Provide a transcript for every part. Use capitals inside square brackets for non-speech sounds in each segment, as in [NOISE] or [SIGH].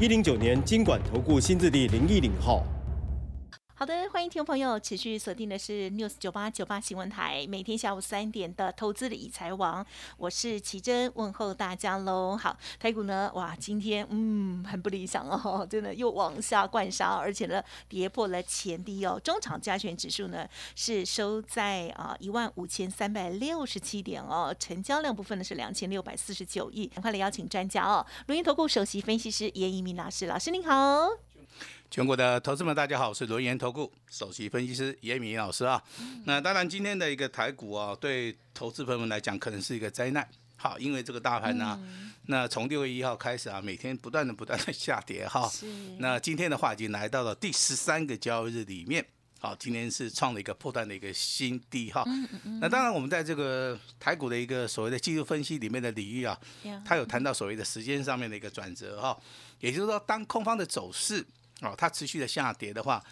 一零九年经管投顾新字第零一零号。好的，欢迎听众朋友持续锁定的是 News 九八九八新闻台，每天下午三点的投资理财王，我是奇珍，问候大家喽。好，台股呢，哇，今天嗯很不理想哦，真的又往下灌杀，而且呢跌破了前低哦。中场加权指数呢是收在啊一万五千三百六十七点哦，成交量部分呢是两千六百四十九亿。很快来邀请专家哦，录音投顾首席分析师严一鸣老师，老师您好。全国的投资们，大家好，我是轮研投顾首席分析师严敏老师啊。那当然，今天的一个台股啊，对投资朋友们来讲，可能是一个灾难。好，因为这个大盘呢，那从六月一号开始啊，每天不断的、不断的下跌哈。那今天的话，已经来到了第十三个交易日里面。好，今天是创了一个破断的一个新低哈。那当然，我们在这个台股的一个所谓的技术分析里面的领域啊，它有谈到所谓的时间上面的一个转折哈。也就是说，当空方的走势。哦，它持续的下跌的话，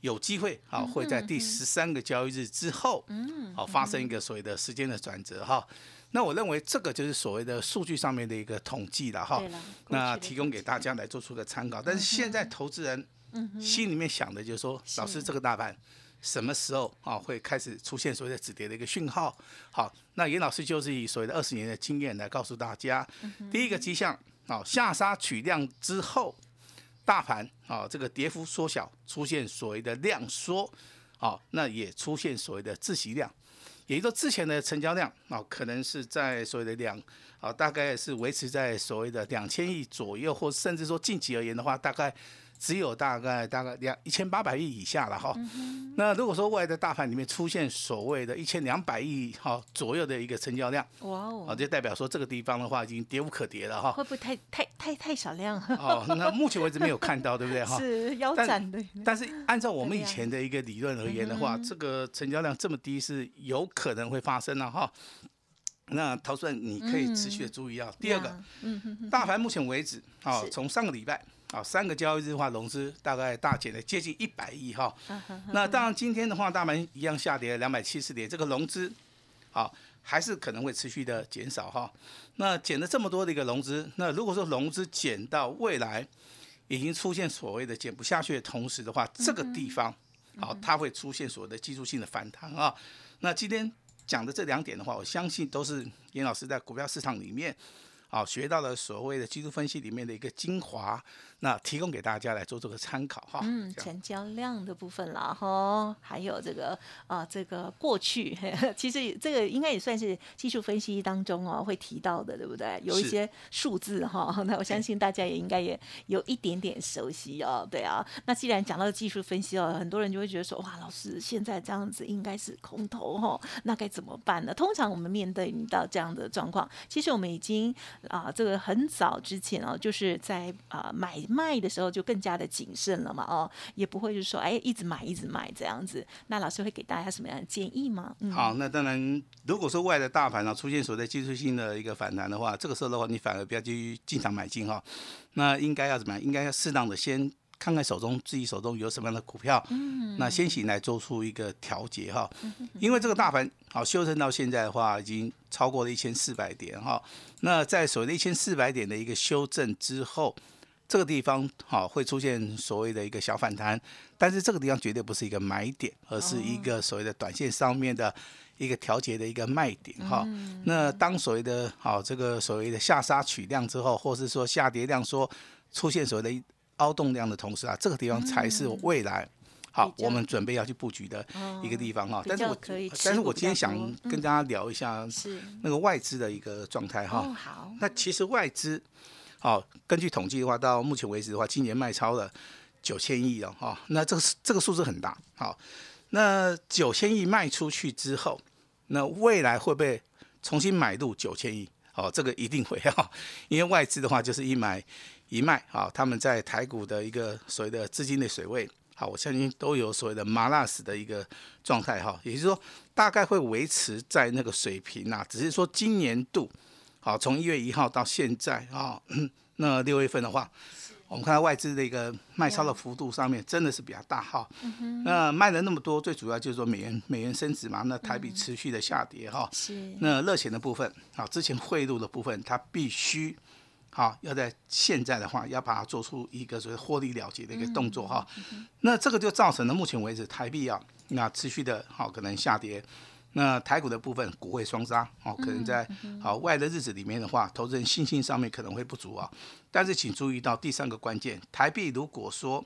有机会啊，会在第十三个交易日之后，嗯，好发生一个所谓的时间的转折哈。那我认为这个就是所谓的数据上面的一个统计了哈。那提供给大家来做出个参考。但是现在投资人心里面想的就是说，老师这个大盘什么时候啊会开始出现所谓的止跌的一个讯号？好，那严老师就是以所谓的二十年的经验来告诉大家，第一个迹象啊下杀取量之后。大盘啊，这个跌幅缩小，出现所谓的量缩，啊，那也出现所谓的自习量，也就是说之前的成交量啊，可能是在所谓的两啊，大概是维持在所谓的两千亿左右，或甚至说近期而言的话，大概。只有大概大概两一千八百亿以下了哈，那如果说未来的大盘里面出现所谓的一千两百亿哈左右的一个成交量，哇哦，啊就代表说这个地方的话已经跌无可跌了哈。会不会太太太太少量？哦，那目前为止没有看到，对不对哈？[LAUGHS] 是腰斩的。但是按照我们以前的一个理论而言的话，这个成交量这么低是有可能会发生的哈。那陶顺你可以持续的注意啊。第二个，大盘目前为止啊，从上个礼拜。好，三个交易日的话，融资大概大减了接近一百亿哈。那当然，今天的话，大盘一样下跌两百七十点，这个融资好还是可能会持续的减少哈。那减了这么多的一个融资，那如果说融资减到未来已经出现所谓的减不下去的同时的话，这个地方好，它会出现所谓的技术性的反弹啊。那今天讲的这两点的话，我相信都是严老师在股票市场里面。好，学到了所谓的技术分析里面的一个精华，那提供给大家来做这个参考哈。嗯，成交量的部分啦哈，还有这个啊，这个过去，[LAUGHS] 其实这个应该也算是技术分析当中哦会提到的，对不对？有一些数字哈，[LAUGHS] 那我相信大家也应该也有一点点熟悉哦。对啊，那既然讲到技术分析哦，很多人就会觉得说，哇，老师现在这样子应该是空头哈，那该怎么办呢？通常我们面对到这样的状况，其实我们已经。啊，这个很早之前哦，就是在啊买卖的时候就更加的谨慎了嘛，哦，也不会就是说哎一直买一直买这样子。那老师会给大家什么样的建议吗？好，那当然，如果说外的大盘呢出现所谓技术性的一个反弹的话，这个时候的话，你反而不要去进场买进哈。那应该要怎么样？应该要适当的先。看看手中自己手中有什么样的股票，嗯那先行来做出一个调节哈。因为这个大盘好修正到现在的话，已经超过了一千四百点哈。那在所谓的一千四百点的一个修正之后，这个地方好会出现所谓的一个小反弹，但是这个地方绝对不是一个买点，而是一个所谓的短线上面的一个调节的一个卖点哈。那当所谓的好这个所谓的下杀取量之后，或是说下跌量说出现所谓的。凹动量的同时啊，这个地方才是未来好，我们准备要去布局的一个地方哈。但是我但是我今天想跟大家聊一下那个外资的一个状态哈。好，那其实外资好，根据统计的话，到目前为止的话，今年卖超了九千亿哦哈。那这个这个数字很大好。那九千亿卖出去之后，那未来会不会重新买入九千亿？哦，这个一定会 [LAUGHS] 哈，因为外资的话就是一买一卖啊，他们在台股的一个所谓的资金的水位，好，我相信都有所谓的麻辣死的一个状态哈，也就是说大概会维持在那个水平呐，只是说今年度，好，从一月一号到现在啊，那六月份的话。我们看到外资的一个卖超的幅度上面真的是比较大哈，那卖了那么多，最主要就是说美元美元升值嘛，那台币持续的下跌哈，是那热钱的部分啊，之前汇入的部分，它必须好要在现在的话要把它做出一个所谓获利了结的一个动作哈，那这个就造成了目前为止台币啊那持续的好可能下跌。那台股的部分，股会双杀哦，可能在好外的日子里面的话，投资人信心上面可能会不足啊。但是请注意到第三个关键，台币如果说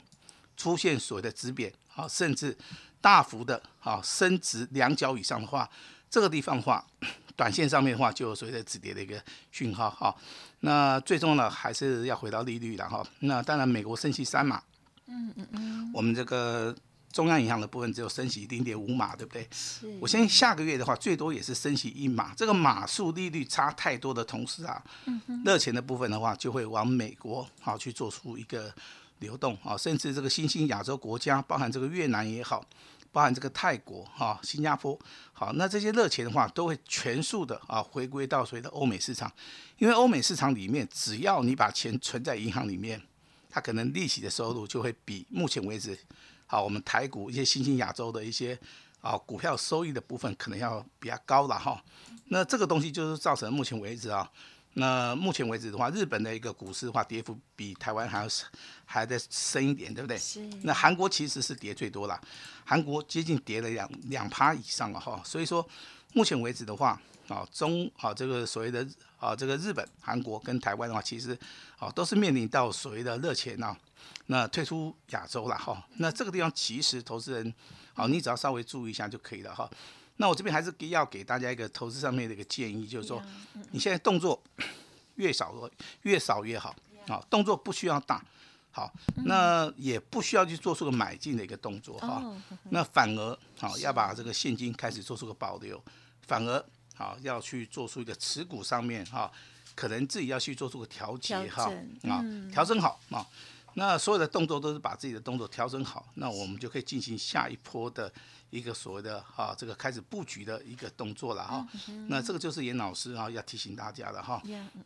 出现所谓的止贬啊，甚至大幅的啊升值两角以上的话，这个地方的话，[CLEARS THROAT] 短线上面的话就有所谓的止跌的一个讯号哈。那最终呢，还是要回到利率了哈。那当然，美国升息三码，嗯嗯嗯，我们这个。中央银行的部分只有升息零点五码，对不对？我相信下个月的话，最多也是升息一码。这个码数利率差太多的同时啊，热钱的部分的话，就会往美国好去做出一个流动啊，甚至这个新兴亚洲国家，包含这个越南也好，包含这个泰国哈、新加坡，好，那这些热钱的话，都会全数的啊回归到所谓的欧美市场，因为欧美市场里面，只要你把钱存在银行里面，它可能利息的收入就会比目前为止。好，我们台股一些新兴亚洲的一些啊股票收益的部分可能要比较高了哈。那这个东西就是造成目前为止啊，那目前为止的话，日本的一个股市的话，跌幅比台湾还要还在深一点，对不对？是。那韩国其实是跌最多了，韩国接近跌了两两趴以上了哈。所以说，目前为止的话，啊中啊这个所谓的啊这个日本、韩国跟台湾的话，其实啊都是面临到所谓的热钱啊。那退出亚洲了哈，那这个地方其实投资人，好，你只要稍微注意一下就可以了哈。那我这边还是要给大家一个投资上面的一个建议，就是说，你现在动作越少越少越好，啊，动作不需要大，好，那也不需要去做出个买进的一个动作哈。那反而好要把这个现金开始做出个保留，反而好要去做出一个持股上面哈，可能自己要去做出个调节哈，啊，调整好啊。那所有的动作都是把自己的动作调整好，那我们就可以进行下一波的一个所谓的哈这个开始布局的一个动作了哈。那这个就是严老师哈要提醒大家的哈。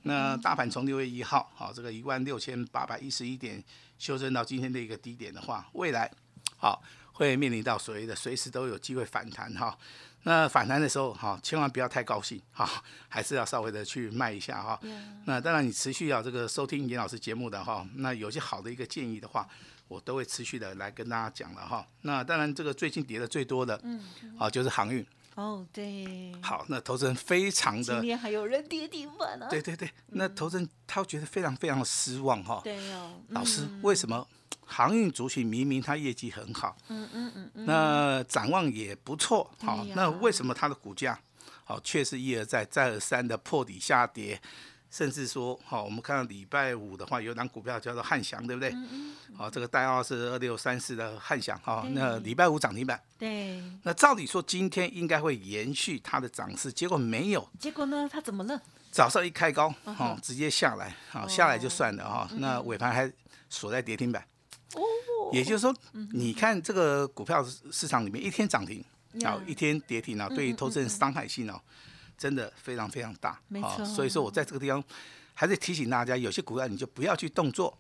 那大盘从六月一号好这个一万六千八百一十一点修正到今天的一个低点的话，未来好会面临到所谓的随时都有机会反弹哈。那反弹的时候，哈，千万不要太高兴，哈，还是要稍微的去卖一下，哈。那当然，你持续要这个收听严老师节目的哈，那有些好的一个建议的话，我都会持续的来跟大家讲了哈。那当然，这个最近跌的最多的，嗯，啊，就是航运。哦，对。好，那投资人非常的。今天还有人跌停板呢。对对对，那投资人他觉得非常非常的失望哈。对哦。老师，为什么？航运族群明明它业绩很好，嗯嗯嗯嗯，那展望也不错，好，那为什么它的股价好却是一而再再而三的破底下跌，甚至说好，我们看到礼拜五的话，有档股票叫做汉翔，对不对？好，这个代号是二六三四的汉翔，哈，那礼拜五涨停板，对，那照理说今天应该会延续它的涨势，结果没有，结果呢，它怎么了？早上一开高，哈，直接下来，好，下来就算了哈，那尾盘还锁在跌停板。哦，也就是说，你看这个股票市场里面一天涨停，啊，一天跌停啊，对于投资人伤害性哦，真的非常非常大。没错，所以说我在这个地方还是提醒大家，有些股票你就不要去动作，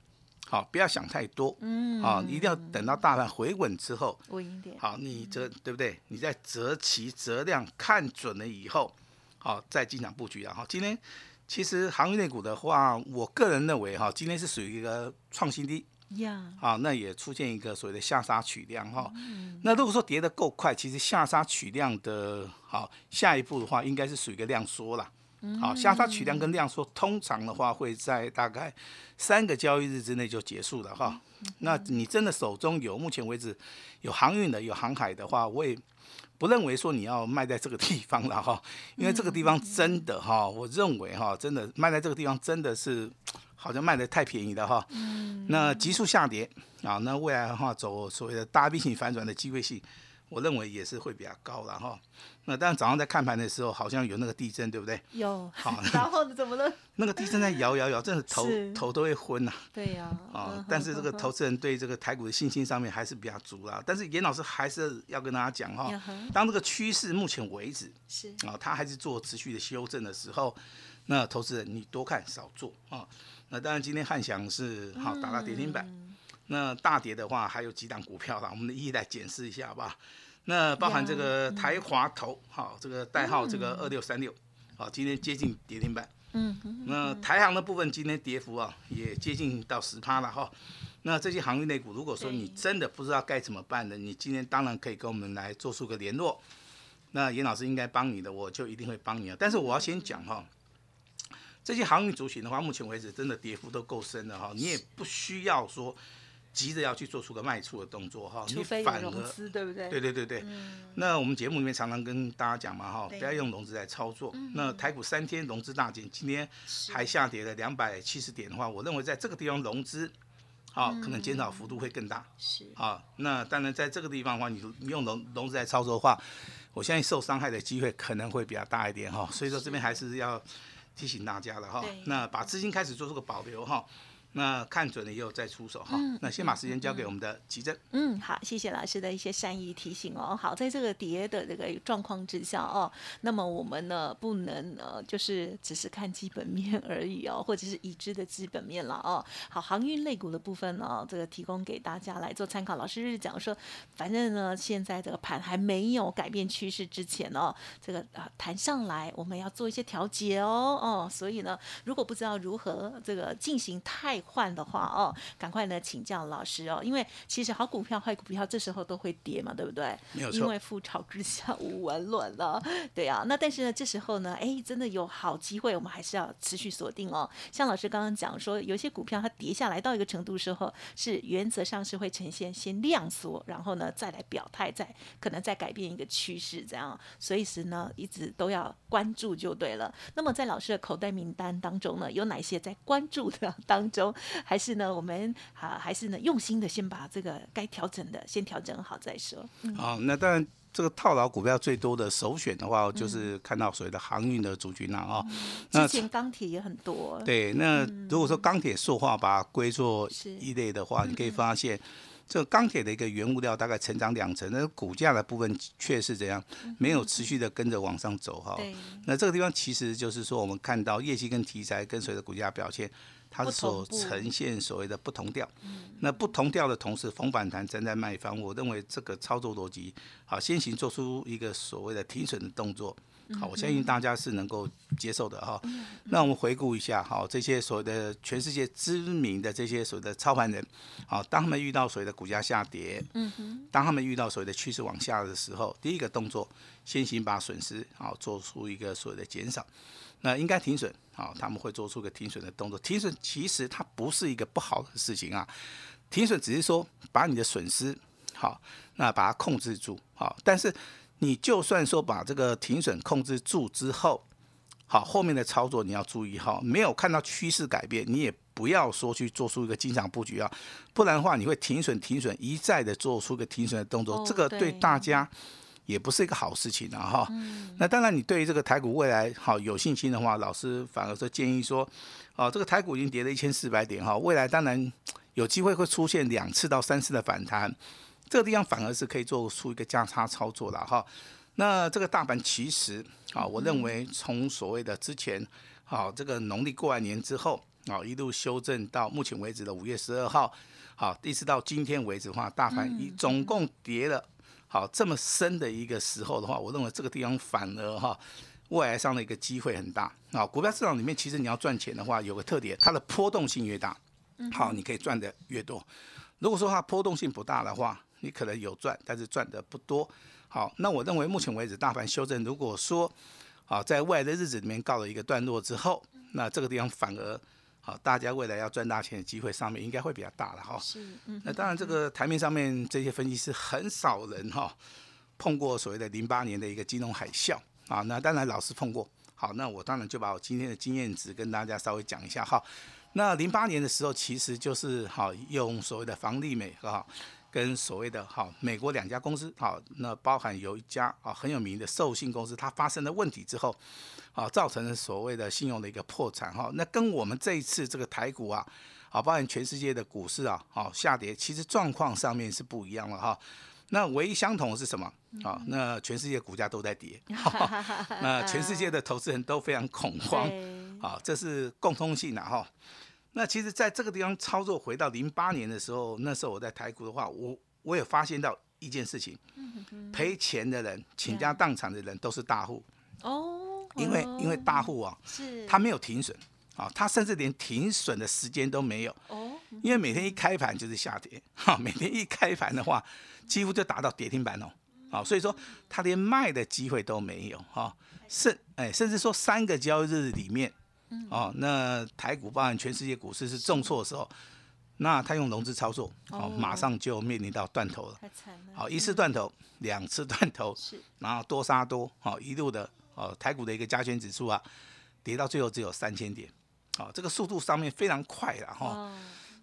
好，不要想太多，嗯，啊，一定要等到大盘回稳之后，稳一点，好，你这对不对？你在择期择量看准了以后，好，再进场布局然后今天其实行业内股的话，我个人认为哈，今天是属于一个创新低。呀，好，那也出现一个所谓的下杀取量哈。那如果说跌得够快，其实下杀取量的好下一步的话，应该是属于一个量缩了。好，下杀取量跟量缩，通常的话会在大概三个交易日之内就结束了哈。那你真的手中有目前为止有航运的、有航海的话，我也不认为说你要卖在这个地方了哈，[LAUGHS] 因为这个地方真的哈，我认为哈，真的卖在这个地方真的是。好像卖的太便宜了哈，那急速下跌啊，那未来的话走所谓的大 V 型反转的机会性我认为也是会比较高了哈。那当然早上在看盘的时候，好像有那个地震，对不对？有，好 [LAUGHS] 然后怎么了？[LAUGHS] 那个地震在摇摇摇，真的头是头都会昏呐、对呀，啊嗯，但是这个投资人对这个台股的信心上面还是比较足啦。但是严老师还是要跟大家讲哈当这个趋势目前为止是啊，它还是做持续的修正的时候，那投资人你多看少做啊。那当然今天汉翔是好打到跌停板，嗯那大跌的话还有几档股票啦，我们一一来检视一下吧。那包含这个台华投，好，这个代号这个二六三六，好，今天接近跌停板。嗯哼那台航的部分今天跌幅啊也接近到十趴了哈。那这些航运类股，如果说你真的不知道该怎么办的，你今天当然可以跟我们来做出个联络。那严老师应该帮你的，我就一定会帮你啊。但是我要先讲哈，这些航运族群的话，目前为止真的跌幅都够深了哈，你也不需要说急着要去做出个卖出的动作哈，你反而资，对不对？对对对对，那我们节目里面常常跟大家讲嘛，哈，不要用融资来操作。那台股三天融资大减，今天是还下跌了两百七十点的话，我认为在这个地方融资，好、可能减少幅度会更大。是啊，那当然在这个地方的话，你你用融融资来操作的话，我相信受伤害的机会可能会比较大一点哈。所以说这边还是要提醒大家了哈对。那把资金开始做出个保留哈。那看准了以后再出手哈。那先把时间交给我们的奇正。嗯，好，谢谢老师的一些善意提醒哦。好，在这个跌的这个状况之下哦，那么我们呢不能呃就是只是看基本面而已哦，或者是已知的基本面了哦。好，航运类股的部分呢，这个提供给大家来做参考。老师是讲说，反正呢现在这个盘还没有改变趋势之前哦，这个啊弹上来，我们要做一些调节哦哦，所以呢，如果不知道如何这个进行汰换的话哦，赶快呢请教老师哦，因为其实好股票、坏股票这时候都会跌嘛，对不对？没有错因为覆巢之下无完卵了，[LAUGHS] 对啊。那但是呢，这时候呢，哎，真的有好机会，我们还是要持续锁定哦。像老师刚刚讲说，有些股票它跌下来到一个程度时候，是原则上是会呈现先量缩，然后呢再来表态，再可能再改变一个趋势，这样。所以是呢，一直都要关注就对了。那么在老师的口袋名单当中呢，有哪些在关注的当中？还是呢，我们啊，还是呢，用心的先把这个该调整的先调整好再说。嗯，好，那当然这个套牢股票最多的首选的话，就是看到所谓的航运的族群了啊。那之前钢铁也很多，对，那如果说钢铁塑化把它归作是一类的话，你可以发现。这个钢铁的一个原物料大概成长两成，那股价的部分却是怎样，没有持续的跟着往上走哈。对，那这个地方其实就是说，我们看到业绩跟题材跟随着股价表现，它是所呈现所谓的不同调。那不同调的同时，逢反弹站在卖方，我认为这个操作逻辑，好，先行做出一个所谓的停损的动作。好，我相信大家是能够接受的哈。那我们回顾一下，好，这些所谓的全世界知名的这些所谓的操盘人，好，当他们遇到所谓的股价下跌，嗯哼，当他们遇到所谓的趋势往下的时候，第一个动作，先行把损失好做出一个所谓的减少。那应该停损，好，他们会做出个停损的动作。停损其实它不是一个不好的事情啊，停损只是说把你的损失好，那把它控制住，好，但是你就算说把这个停损控制住之后，好，后面的操作你要注意哈，没有看到趋势改变，你也不要说去做出一个进场布局啊，不然的话你会停损停损一再的做出一个停损的动作，哦这个对对。大家也不是一个好事情啊哈。那当然，你对于这个台股未来好有信心的话，老师反而说建议说，哦，这个台股已经跌了一千四百点哈，未来当然有机会会出现两次到三次的反弹，这个地方反而是可以做出一个价差操作了哈。那这个大盘其实啊，我认为从所谓的之前好这个农历过完年之后啊，一路修正到目前为止的五月十二号，好，一直到今天为止的话，大盘一总共跌了好这么深的一个时候的话，我认为这个地方反而哈。未来上的一个机会很大啊！股票市场里面，其实你要赚钱的话，有个特点，它的波动性越大，好，你可以赚的越多。如果说它波动性不大的话，你可能有赚，但是赚的不多。好，那我认为目前为止大盘修正，如果说啊，在未来的日子里面告了一个段落之后，那这个地方反而好，大家未来要赚大钱的机会上面应该会比较大了哈。是，嗯，那当然，这个台面上面这些分析师很少人哈碰过所谓的零八年的一个金融海啸啊。那当然老师碰过。好，那我当然就把我今天的经验值跟大家稍微讲一下哈。那零八年的时候，其实就是好用所谓的房利美哈，跟所谓的哈美国两家公司，好，那包含有一家啊很有名的授信公司，它发生了问题之后，啊，造成了所谓的信用的一个破产哈。那跟我们这一次这个台股啊，啊，包含全世界的股市啊，好下跌，其实状况上面是不一样了哈。那唯一相同的是什么？啊，那全世界股价都在跌，[LAUGHS] 那全世界的投资人都非常恐慌，啊，这是共通性的哈。那其实，在这个地方操作，回到零八年的时候，那时候我在台股的话，我我也发现到一件事情，赔钱的人、倾家荡产的人都是大户。哦，因为因为大户啊，是。他没有停损。啊，他甚至连停损的时间都没有。哦，因为每天一开盘就是下跌，[LAUGHS] 哈，每天一开盘的话，几乎就达到跌停板哦，啊，所以说他连卖的机会都没有哈，甚哎，甚至说三个交易日里面。哦，那台股包含全世界股市是重挫的时候，那他用融资操作，哦，马上就面临到断头了。好，一次断头，两次断头，是，然后多杀多，好，一路的，哦，台股的一个加权指数啊，跌到最后只有三千点，好，这个速度上面非常快了哈。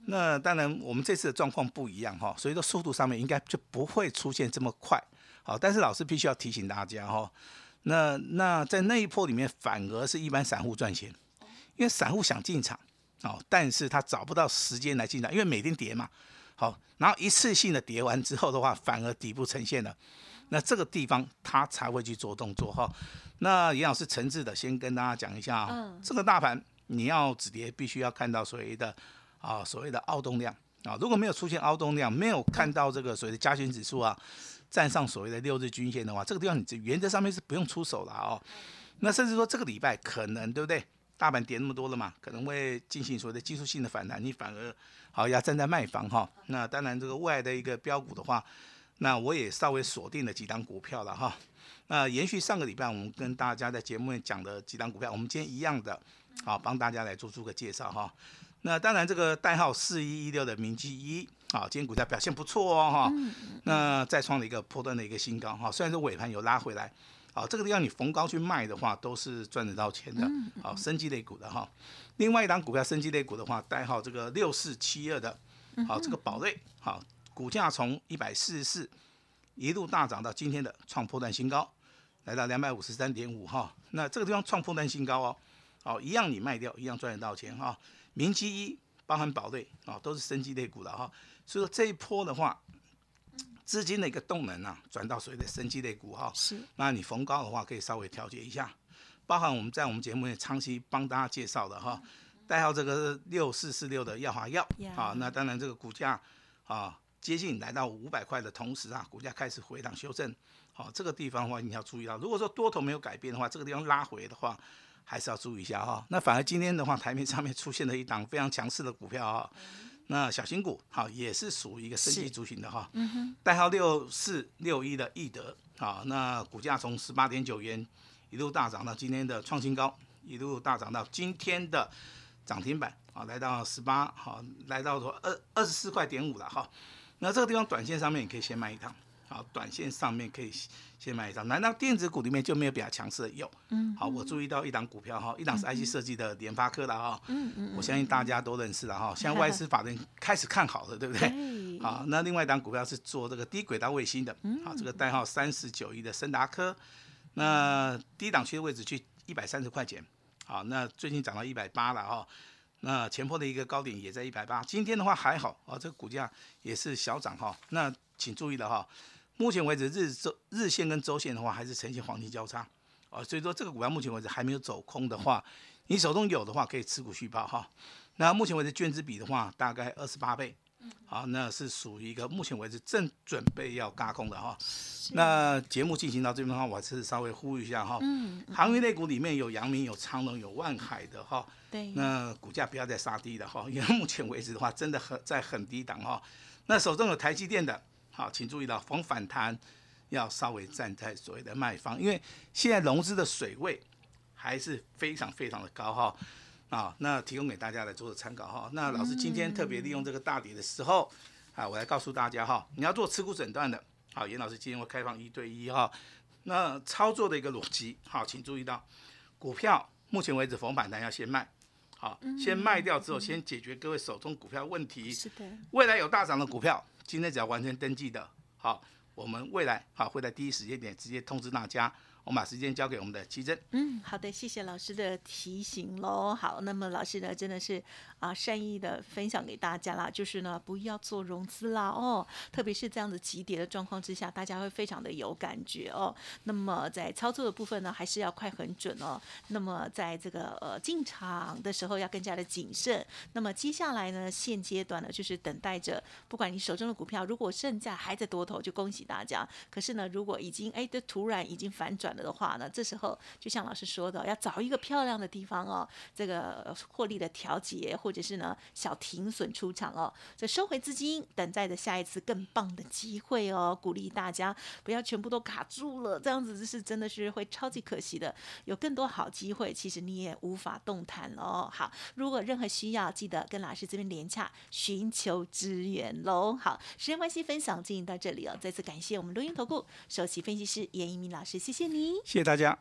那当然，我们这次的状况不一样哈，所以说速度上面应该就不会出现这么快。好，但是老师必须要提醒大家哈，那那在那一波里面，反而是一般散户赚钱。因为散户想进场，哦，但是他找不到时间来进场，因为每天跌嘛，好，然后一次性的跌完之后的话，反而底部呈现了，那这个地方他才会去做动作哈。那严老师诚挚的先跟大家讲一下啊，这个大盘你要止跌，必须要看到所谓的啊所谓的凹动量啊，如果没有出现凹动量，没有看到这个所谓的加权指数啊站上所谓的六日均线的话，这个地方你原则上面是不用出手了哦。那甚至说这个礼拜可能对不对？大盘跌那么多了嘛，可能会进行所谓的技术性的反弹，你反而好要站在卖方哈。那当然这个外的一个标股的话，那我也稍微锁定了几档股票了哈。那延续上个礼拜我们跟大家在节目里讲的几档股票，我们今天一样的，好帮大家来做出个介绍哈。那当然这个代号四一一六的明基一，啊，今天股价表现不错哦哈。那再创了一个破断的一个新高哈，虽然说尾盘有拉回来。好，这个地方你逢高去卖的话，都是赚得到钱的。好，生机类股的哈。另外一档股票，生机类股的话，代号这个六四七二的，好，这个宝瑞，好，股价从一百四十四一路大涨到今天的创破断新高，来到两百五十三点五哈。那这个地方创破断新高哦，好，一样你卖掉，一样赚得到钱哈。明基一包含宝瑞啊，都是生机类股的哈。所以说这一波的话。资金的一个动能啊，转到所谓的生机类股哈，是。那你逢高的话，可以稍微调节一下，包含我们在我们节目里长期帮大家介绍的哈，代号这个六四四六的药华药啊，那当然这个股价啊接近来到五百块的同时啊，股价开始回档修正，好，这个地方的话你要注意到，如果说多头没有改变的话，这个地方拉回的话，还是要注意一下哈。那反而今天的话，台面上面出现了一档非常强势的股票啊。那小型股好也是属于一个升级族群的哈，代号六四六一的易德好，那股价从十八点九元一路大涨到今天的创新高，一路大涨到今天的涨停板啊，来到十八好，来到说二二十四块点五了哈，那这个地方短线上面你可以先卖一趟。好，短线上面可以先买一张。难道电子股里面就没有比较强势的？有。嗯。好，我注意到一档股票哈，一档是 IC 设计的联发科的哈。嗯嗯。我相信大家都认识了哈。[LAUGHS] 现在外资法人开始看好了，对不对？好，那另外一档股票是做这个低轨道卫星的。嗯。好，这个代号三十九亿的森达科，那低档区的位置去一百三十块钱。好，那最近涨到一百八了哈。那前坡的一个高点也在一百八。今天的话还好啊，这个股价也是小涨哈。那请注意了哈。目前为止，日周日线跟周线的话，还是呈现黄金交叉，啊，所以说这个股票目前为止还没有走空的话，你手中有的话可以持股续报哈。那目前为止券资比的话，大概二十八倍，好，那是属于一个目前为止正准备要嘎空的哈。那节目进行到这边的话，我还是稍微呼吁一下哈。嗯。行业类股里面有阳明、有长隆、有万海的哈。对。那股价不要再杀低了哈，因为目前为止的话，真的很在很低档哈。那手中有台积电的。好，请注意到逢反弹要稍微站在所谓的卖方，因为现在融资的水位还是非常非常的高哈。啊，那提供给大家来做个参考哈。那老师今天特别利用这个大跌的时候，啊，我来告诉大家哈，你要做持股诊断的，好，严老师今天会开放一对一哈。那操作的一个逻辑，好，请注意到股票目前为止逢反弹要先卖。好，先卖掉之后，先解决各位手中股票问题。是的。未来有大涨的股票，今天只要完成登记的，好，我们未来好会在第一时间点直接通知大家。我们把时间交给我们的奇珍。嗯，好的，谢谢老师的提醒喽。好，那么老师呢，真的是啊善意的分享给大家啦，就是呢不要做融资啦哦，特别是这样子急跌的状况之下，大家会非常的有感觉哦。那么在操作的部分呢，还是要快很准哦。那么在这个呃进场的时候要更加的谨慎。那么接下来呢，现阶段呢就是等待着，不管你手中的股票如果剩下还在多头，就恭喜大家。可是呢，如果已经哎，这突然已经反转。的话呢，这时候就像老师说的，要找一个漂亮的地方哦，这个获利的调节，或者是呢小停损出场哦，这收回资金，等待着下一次更棒的机会哦。鼓励大家不要全部都卡住了，这样子是真的是会超级可惜的。有更多好机会，其实你也无法动弹哦。好，如果任何需要，记得跟老师这边连洽，寻求支援喽。好，时间关系，分享进行到这里哦。再次感谢我们录音投顾首席分析师严一鸣老师，谢谢你。谢谢大家。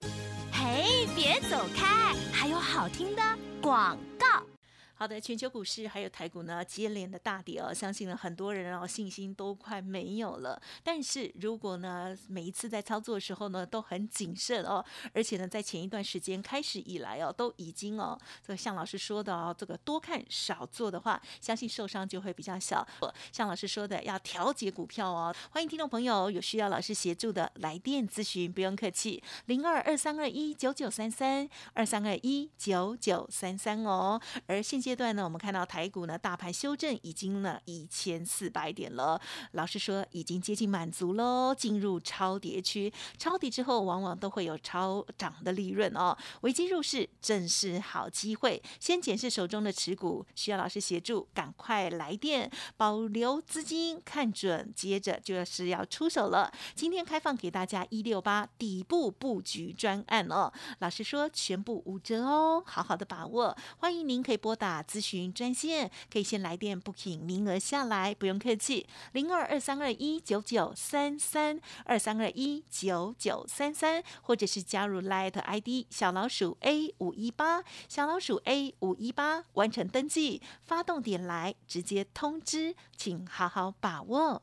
嘿，别走开，还有好听的广告。好的，全球股市还有台股呢，接连的大跌哦，相信呢很多人哦信心都快没有了。但是如果呢每一次在操作的时候呢都很谨慎哦，而且呢在前一段时间开始以来哦都已经哦，这个向老师说的哦，这个多看少做的话，相信受伤就会比较小。向老师说的要调节股票哦，欢迎听众朋友有需要老师协助的来电咨询，不用客气，零二二三二一九九三三二三二一九九三三哦，而现阶段呢，我们看到台股呢，大盘修正已经呢一千四百点了。老实说，已经接近满足喽，进入超跌区。超跌之后，往往都会有超涨的利润哦。危机入市，正是好机会。先检视手中的持股，需要老师协助，赶快来电，保留资金，看准，接着就是要出手了。今天开放给大家一六八底部布局专案哦。老实说，全部五折哦，好好的把握。欢迎您可以拨打。咨询专线可以先来电 booking 名额下来，不用客气，零二二三二一九九三三二三二一九九三三，或者是加入 Light ID 小老鼠 A 五一八小老鼠 A 五一八完成登记，发动点来直接通知，请好好把握。